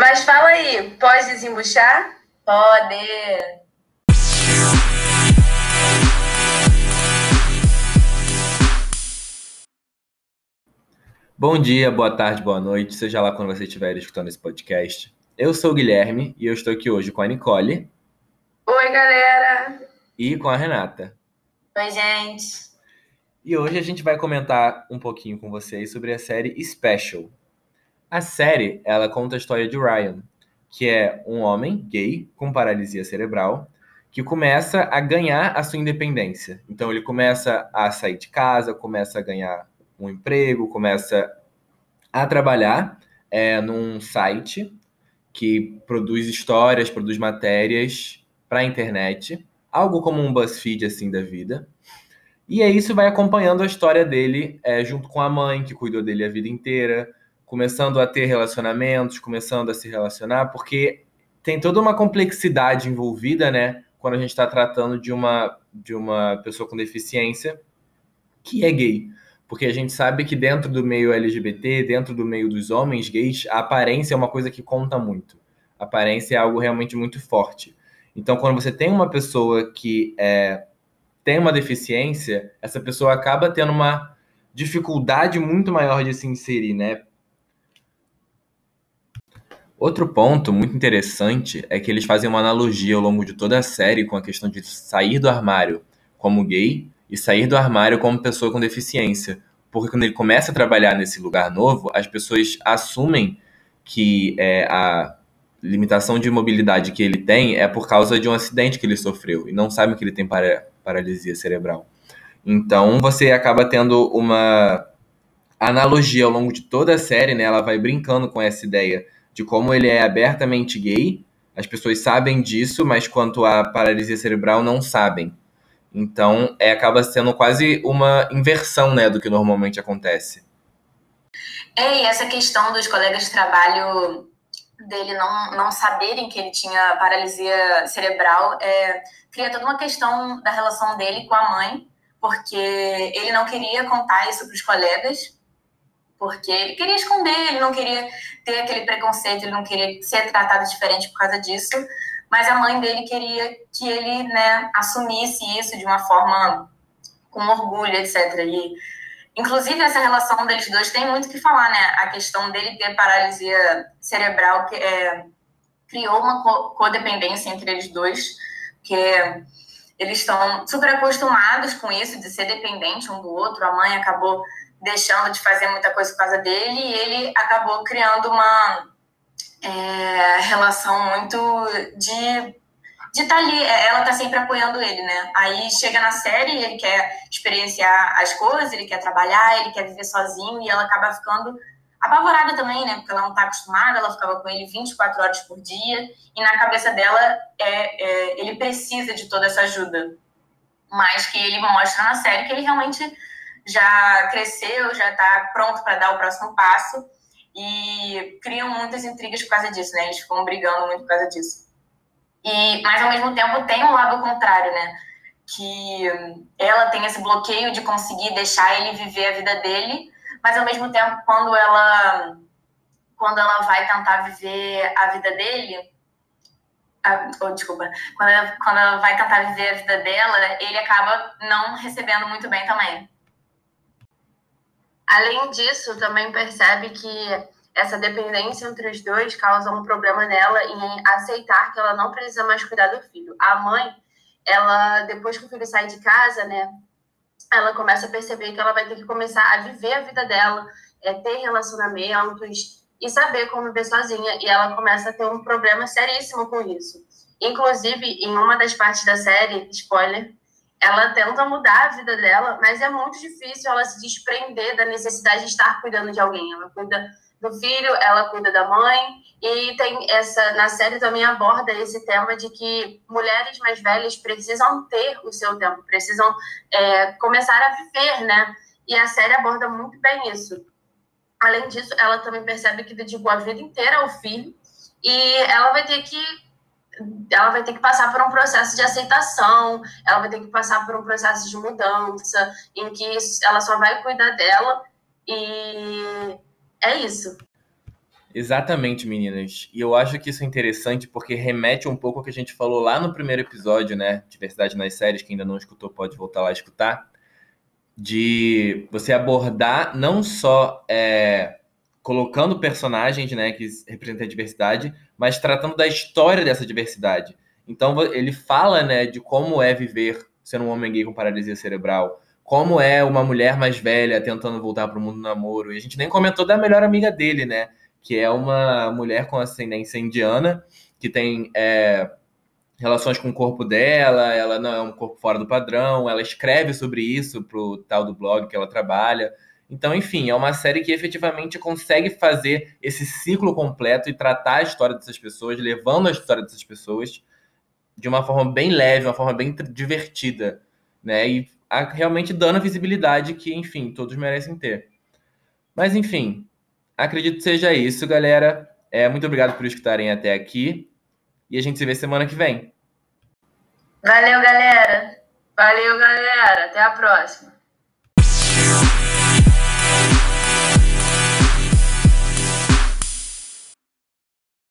Mas fala aí, pode desembuchar? Pode! Bom dia, boa tarde, boa noite, seja lá quando você estiver escutando esse podcast. Eu sou o Guilherme e eu estou aqui hoje com a Nicole. Oi, galera! E com a Renata. Oi, gente! E hoje a gente vai comentar um pouquinho com vocês sobre a série Special. A série, ela conta a história de Ryan, que é um homem gay com paralisia cerebral que começa a ganhar a sua independência. Então ele começa a sair de casa, começa a ganhar um emprego, começa a trabalhar é, num site que produz histórias, produz matérias para a internet, algo como um BuzzFeed assim da vida. E aí isso vai acompanhando a história dele é, junto com a mãe, que cuidou dele a vida inteira, começando a ter relacionamentos, começando a se relacionar, porque tem toda uma complexidade envolvida, né? Quando a gente está tratando de uma, de uma pessoa com deficiência que é gay. Porque a gente sabe que dentro do meio LGBT, dentro do meio dos homens gays, a aparência é uma coisa que conta muito. A aparência é algo realmente muito forte. Então, quando você tem uma pessoa que é, tem uma deficiência, essa pessoa acaba tendo uma dificuldade muito maior de se inserir, né? Outro ponto muito interessante é que eles fazem uma analogia ao longo de toda a série com a questão de sair do armário como gay e sair do armário como pessoa com deficiência. Porque quando ele começa a trabalhar nesse lugar novo, as pessoas assumem que é, a limitação de mobilidade que ele tem é por causa de um acidente que ele sofreu e não sabem que ele tem para, paralisia cerebral. Então você acaba tendo uma analogia ao longo de toda a série, né? Ela vai brincando com essa ideia de como ele é abertamente gay, as pessoas sabem disso, mas quanto à paralisia cerebral não sabem. Então, é, acaba sendo quase uma inversão né, do que normalmente acontece. É, e essa questão dos colegas de trabalho dele não, não saberem que ele tinha paralisia cerebral é, cria toda uma questão da relação dele com a mãe, porque ele não queria contar isso para os colegas, porque ele queria esconder, ele não queria ter aquele preconceito, ele não queria ser tratado diferente por causa disso mas a mãe dele queria que ele, né, assumisse isso de uma forma com orgulho, etc. E, inclusive, essa relação deles dois tem muito que falar, né? A questão dele ter paralisia cerebral que é, criou uma codependência entre eles dois, que eles estão super acostumados com isso, de ser dependente um do outro. A mãe acabou deixando de fazer muita coisa por causa dele e ele acabou criando uma é, relação muito de de estar tá ali, é, ela tá sempre apoiando ele, né? Aí chega na série, ele quer experienciar as coisas, ele quer trabalhar, ele quer viver sozinho e ela acaba ficando apavorada também, né? Porque ela não tá acostumada, ela ficava com ele 24 horas por dia e na cabeça dela é, é ele precisa de toda essa ajuda. Mas que ele mostra na série que ele realmente já cresceu, já tá pronto para dar o próximo passo e criam muitas intrigas por causa disso, né? Eles ficam brigando muito por causa disso. E, mas ao mesmo tempo tem um lado contrário, né? Que ela tem esse bloqueio de conseguir deixar ele viver a vida dele, mas ao mesmo tempo quando ela quando ela vai tentar viver a vida dele, ah, oh, desculpa, quando ela, quando ela vai tentar viver a vida dela, ele acaba não recebendo muito bem também. Além disso, também percebe que essa dependência entre os dois causa um problema nela em aceitar que ela não precisa mais cuidar do filho. A mãe, ela depois que o filho sai de casa, né, ela começa a perceber que ela vai ter que começar a viver a vida dela, é, ter relacionamentos e saber como viver sozinha. E ela começa a ter um problema seríssimo com isso. Inclusive, em uma das partes da série, spoiler, ela tenta mudar a vida dela, mas é muito difícil ela se desprender da necessidade de estar cuidando de alguém. Ela cuida do filho, ela cuida da mãe, e tem essa na série também aborda esse tema de que mulheres mais velhas precisam ter o seu tempo, precisam é, começar a viver, né? E a série aborda muito bem isso. Além disso, ela também percebe que dedicou a vida inteira ao filho e ela vai ter que ela vai ter que passar por um processo de aceitação, ela vai ter que passar por um processo de mudança, em que ela só vai cuidar dela e é isso. Exatamente, meninas. E eu acho que isso é interessante porque remete um pouco ao que a gente falou lá no primeiro episódio, né? Diversidade nas séries, que ainda não escutou, pode voltar lá escutar. De você abordar não só é, colocando personagens né, que representam a diversidade, mas tratando da história dessa diversidade. Então ele fala né, de como é viver sendo um homem gay com paralisia cerebral, como é uma mulher mais velha tentando voltar para o mundo do namoro. E a gente nem comentou da melhor amiga dele, né? Que é uma mulher com ascendência indiana, que tem é, relações com o corpo dela, ela não é um corpo fora do padrão, ela escreve sobre isso pro tal do blog que ela trabalha. Então, enfim, é uma série que efetivamente consegue fazer esse ciclo completo e tratar a história dessas pessoas, levando a história dessas pessoas de uma forma bem leve, uma forma bem divertida, né? E a, realmente dando a visibilidade que, enfim, todos merecem ter. Mas, enfim, acredito que seja isso, galera. É, muito obrigado por escutarem até aqui. E a gente se vê semana que vem. Valeu, galera. Valeu, galera. Até a próxima.